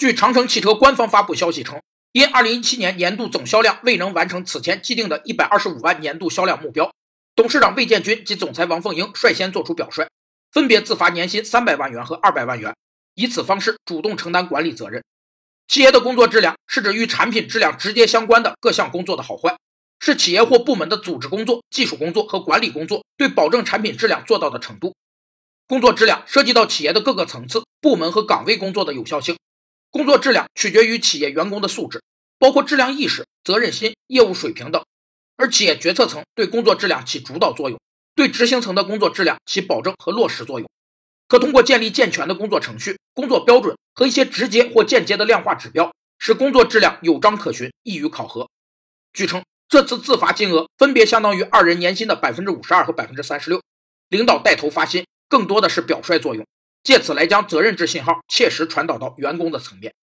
据长城汽车官方发布消息称，因2017年年度总销量未能完成此前既定的125万年度销量目标，董事长魏建军及总裁王凤英率先作出表率，分别自罚年薪300万元和200万元，以此方式主动承担管理责任。企业的工作质量是指与产品质量直接相关的各项工作的好坏，是企业或部门的组织工作、技术工作和管理工作对保证产品质量做到的程度。工作质量涉及到企业的各个层次、部门和岗位工作的有效性。工作质量取决于企业员工的素质，包括质量意识、责任心、业务水平等。而企业决策层对工作质量起主导作用，对执行层的工作质量起保证和落实作用。可通过建立健全的工作程序、工作标准和一些直接或间接的量化指标，使工作质量有章可循、易于考核。据称，这次自罚金额分别相当于二人年薪的百分之五十二和百分之三十六。领导带头发薪，更多的是表率作用，借此来将责任制信号切实传导到员工的层面。